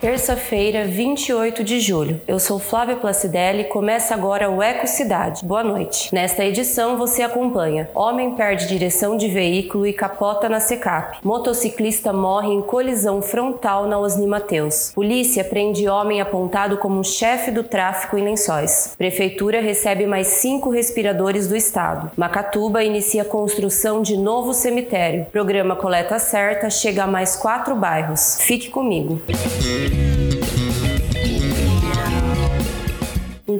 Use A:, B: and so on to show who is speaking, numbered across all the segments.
A: Terça-feira, 28 de julho. Eu sou Flávia Placidelli e começa agora o Eco Cidade. Boa noite. Nesta edição você acompanha: Homem perde direção de veículo e capota na Secap. Motociclista morre em colisão frontal na Osni Mateus. Polícia prende homem apontado como chefe do tráfico em Lençóis. Prefeitura recebe mais cinco respiradores do estado. Macatuba inicia construção de novo cemitério. Programa Coleta Certa chega a mais quatro bairros. Fique comigo. Um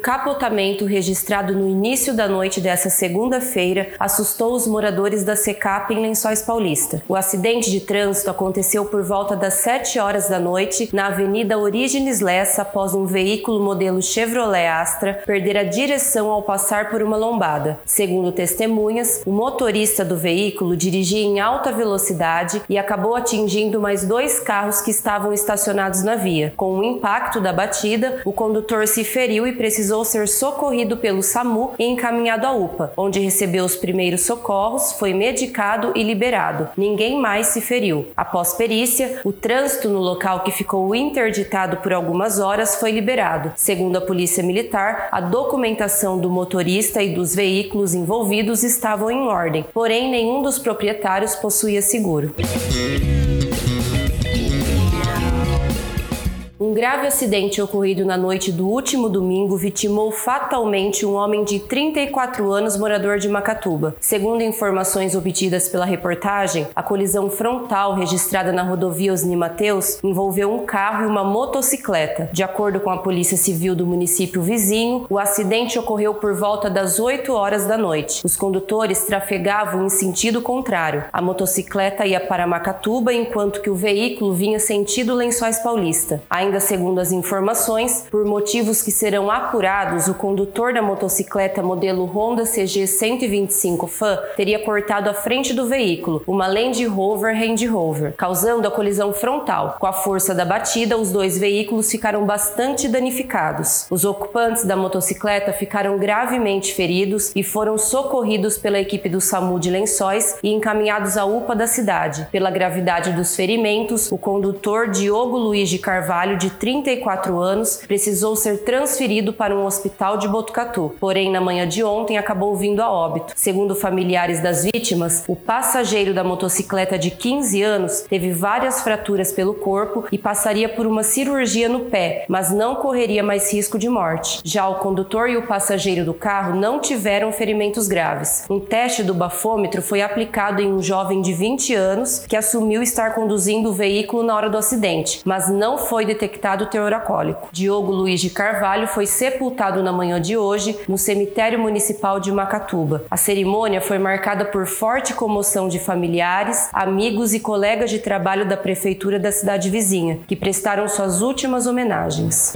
A: capotamento registrado no início da noite dessa segunda-feira assustou os moradores da Secap em Lençóis Paulista. O acidente de trânsito aconteceu por volta das 7 horas da noite na Avenida Orígenes Lessa após um veículo modelo Chevrolet Astra perder a direção ao passar por uma lombada. Segundo testemunhas, o motorista do veículo dirigia em alta velocidade e acabou atingindo mais dois carros que estavam estacionados na via. Com o impacto da batida, o condutor se feriu e precisou precisou ser socorrido pelo SAMU e encaminhado à UPA, onde recebeu os primeiros socorros, foi medicado e liberado. Ninguém mais se feriu. Após perícia, o trânsito no local que ficou interditado por algumas horas foi liberado. Segundo a Polícia Militar, a documentação do motorista e dos veículos envolvidos estavam em ordem, porém nenhum dos proprietários possuía seguro. Grave acidente ocorrido na noite do último domingo vitimou fatalmente um homem de 34 anos morador de Macatuba. Segundo informações obtidas pela reportagem, a colisão frontal registrada na rodovia Osni Mateus envolveu um carro e uma motocicleta. De acordo com a Polícia Civil do município vizinho, o acidente ocorreu por volta das 8 horas da noite. Os condutores trafegavam em sentido contrário. A motocicleta ia para Macatuba, enquanto que o veículo vinha sentido Lençóis Paulista. Ainda segundo as informações, por motivos que serão apurados, o condutor da motocicleta modelo Honda CG 125 Fan teria cortado a frente do veículo, uma Land Rover Range Rover, causando a colisão frontal. Com a força da batida, os dois veículos ficaram bastante danificados. Os ocupantes da motocicleta ficaram gravemente feridos e foram socorridos pela equipe do SAMU de Lençóis e encaminhados à UPA da cidade. Pela gravidade dos ferimentos, o condutor Diogo Luiz de Carvalho de 34 anos, precisou ser transferido para um hospital de Botucatu. Porém, na manhã de ontem acabou vindo a óbito. Segundo familiares das vítimas, o passageiro da motocicleta de 15 anos teve várias fraturas pelo corpo e passaria por uma cirurgia no pé, mas não correria mais risco de morte. Já o condutor e o passageiro do carro não tiveram ferimentos graves. Um teste do bafômetro foi aplicado em um jovem de 20 anos que assumiu estar conduzindo o veículo na hora do acidente, mas não foi detectado detectado teor alcoólico. Diogo Luiz de Carvalho foi sepultado na manhã de hoje no cemitério municipal de Macatuba. A cerimônia foi marcada por forte comoção de familiares, amigos e colegas de trabalho da prefeitura da cidade vizinha, que prestaram suas últimas homenagens.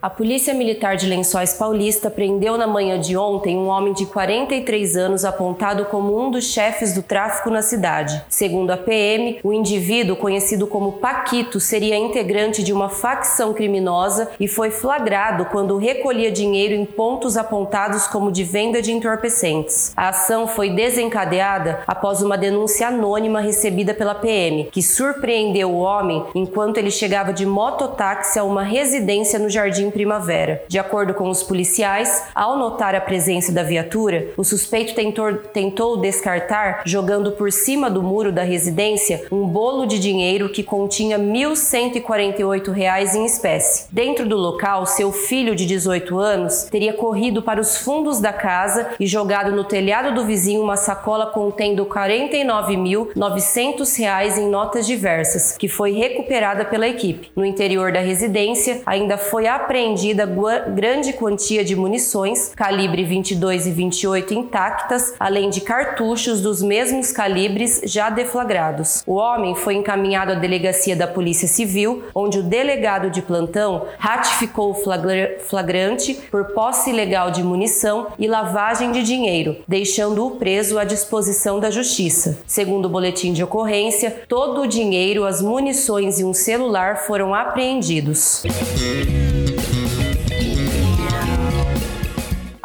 A: A Polícia Militar de Lençóis Paulista prendeu na manhã de ontem um homem de 43 anos apontado como um dos chefes do tráfico na cidade. Segundo a PM, o indivíduo, conhecido como Paquito, seria integrante de uma facção criminosa e foi flagrado quando recolhia dinheiro em pontos apontados como de venda de entorpecentes. A ação foi desencadeada após uma denúncia anônima recebida pela PM, que surpreendeu o homem enquanto ele chegava de mototáxi a uma residência no Jardim Primavera. De acordo com os policiais, ao notar a presença da viatura, o suspeito tentou, tentou descartar, jogando por cima do muro da residência, um bolo de dinheiro que continha 1.148 reais em espécie. Dentro do local, seu filho de 18 anos teria corrido para os fundos da casa e jogado no telhado do vizinho uma sacola contendo 49.900 reais em notas diversas, que foi recuperada pela equipe. No interior da residência, ainda foi apreendida apreendida grande quantia de munições, calibre 22 e 28 intactas, além de cartuchos dos mesmos calibres já deflagrados. O homem foi encaminhado à delegacia da Polícia Civil, onde o delegado de plantão ratificou o flagrante por posse ilegal de munição e lavagem de dinheiro, deixando-o preso à disposição da Justiça. Segundo o boletim de ocorrência, todo o dinheiro, as munições e um celular foram apreendidos.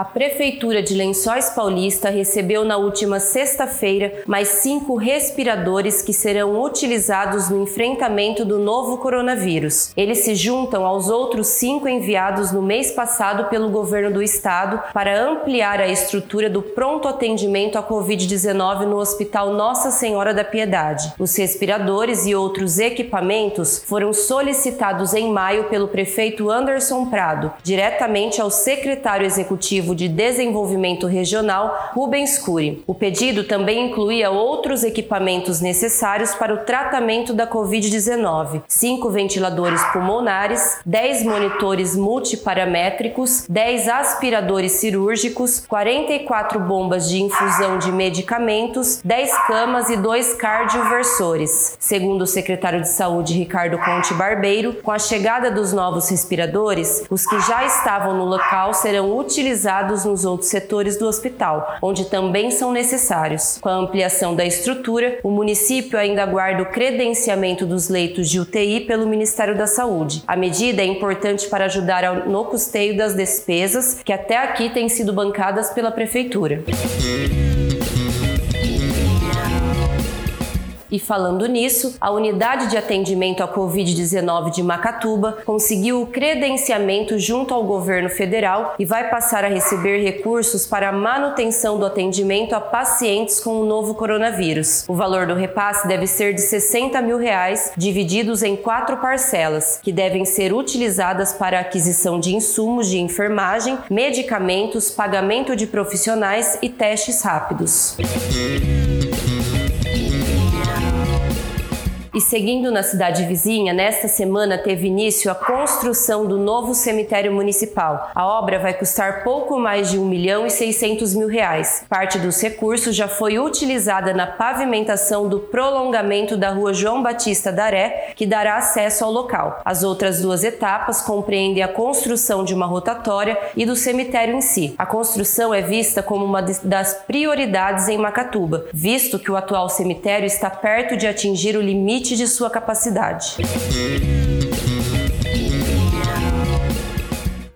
A: A Prefeitura de Lençóis Paulista recebeu na última sexta-feira mais cinco respiradores que serão utilizados no enfrentamento do novo coronavírus. Eles se juntam aos outros cinco enviados no mês passado pelo governo do estado para ampliar a estrutura do pronto atendimento à Covid-19 no Hospital Nossa Senhora da Piedade. Os respiradores e outros equipamentos foram solicitados em maio pelo prefeito Anderson Prado, diretamente ao secretário executivo Executivo de Desenvolvimento Regional, Rubens Cury. O pedido também incluía outros equipamentos necessários para o tratamento da Covid-19: cinco ventiladores pulmonares, 10 monitores multiparamétricos, 10 aspiradores cirúrgicos, 44 bombas de infusão de medicamentos, 10 camas e dois cardioversores. Segundo o secretário de Saúde Ricardo Conte Barbeiro, com a chegada dos novos respiradores, os que já estavam no local serão utilizados nos outros setores do hospital, onde também são necessários. Com a ampliação da estrutura, o município ainda aguarda o credenciamento dos leitos de UTI pelo Ministério da Saúde. A medida é importante para ajudar no custeio das despesas que até aqui têm sido bancadas pela Prefeitura. E falando nisso, a unidade de atendimento à Covid-19 de Macatuba conseguiu o credenciamento junto ao governo federal e vai passar a receber recursos para a manutenção do atendimento a pacientes com o novo coronavírus. O valor do repasse deve ser de 60 mil reais, divididos em quatro parcelas, que devem ser utilizadas para aquisição de insumos de enfermagem, medicamentos, pagamento de profissionais e testes rápidos. E seguindo na cidade vizinha, nesta semana teve início a construção do novo cemitério municipal. A obra vai custar pouco mais de 1 milhão e 600 mil reais. Parte dos recursos já foi utilizada na pavimentação do prolongamento da rua João Batista Daré, que dará acesso ao local. As outras duas etapas compreendem a construção de uma rotatória e do cemitério em si. A construção é vista como uma das prioridades em Macatuba, visto que o atual cemitério está perto de atingir o limite limite de sua capacidade.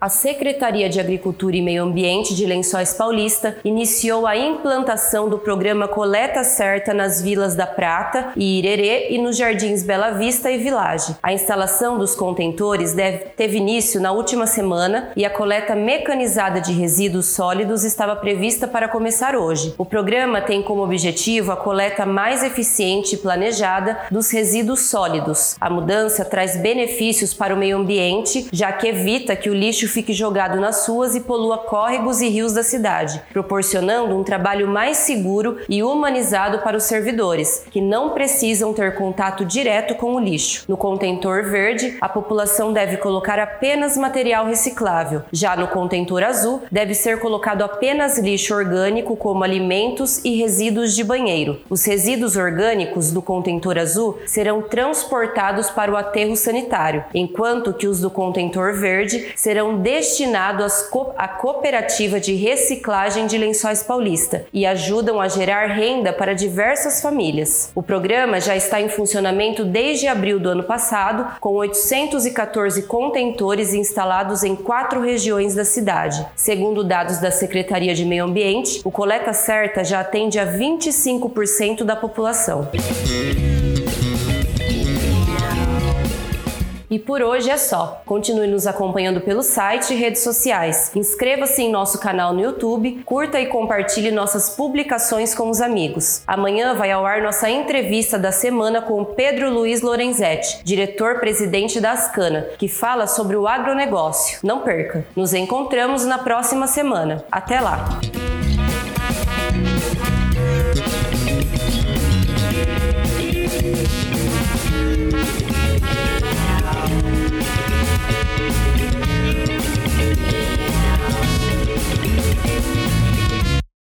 A: A Secretaria de Agricultura e Meio Ambiente de Lençóis Paulista iniciou a implantação do programa Coleta Certa nas vilas da Prata e Irerê e nos jardins Bela Vista e Village. A instalação dos contentores deve, teve início na última semana e a coleta mecanizada de resíduos sólidos estava prevista para começar hoje. O programa tem como objetivo a coleta mais eficiente e planejada dos resíduos sólidos. A mudança traz benefícios para o meio ambiente, já que evita que o lixo fique jogado nas ruas e polua córregos e rios da cidade, proporcionando um trabalho mais seguro e humanizado para os servidores, que não precisam ter contato direto com o lixo. No contentor verde, a população deve colocar apenas material reciclável. Já no contentor azul, deve ser colocado apenas lixo orgânico, como alimentos e resíduos de banheiro. Os resíduos orgânicos do contentor azul serão transportados para o aterro sanitário, enquanto que os do contentor verde serão destinados à cooperativa de reciclagem de lençóis paulista e ajudam a gerar renda para diversas famílias. O programa já está em funcionamento desde abril do ano passado, com 814 contentores instalados em quatro regiões da cidade. Segundo dados da Secretaria de Meio Ambiente, o Coleta Certa já atende a 25% da população. E por hoje é só. Continue nos acompanhando pelo site e redes sociais. Inscreva-se em nosso canal no YouTube, curta e compartilhe nossas publicações com os amigos. Amanhã vai ao ar nossa entrevista da semana com Pedro Luiz Lorenzetti, diretor-presidente da Ascana, que fala sobre o agronegócio. Não perca! Nos encontramos na próxima semana. Até lá!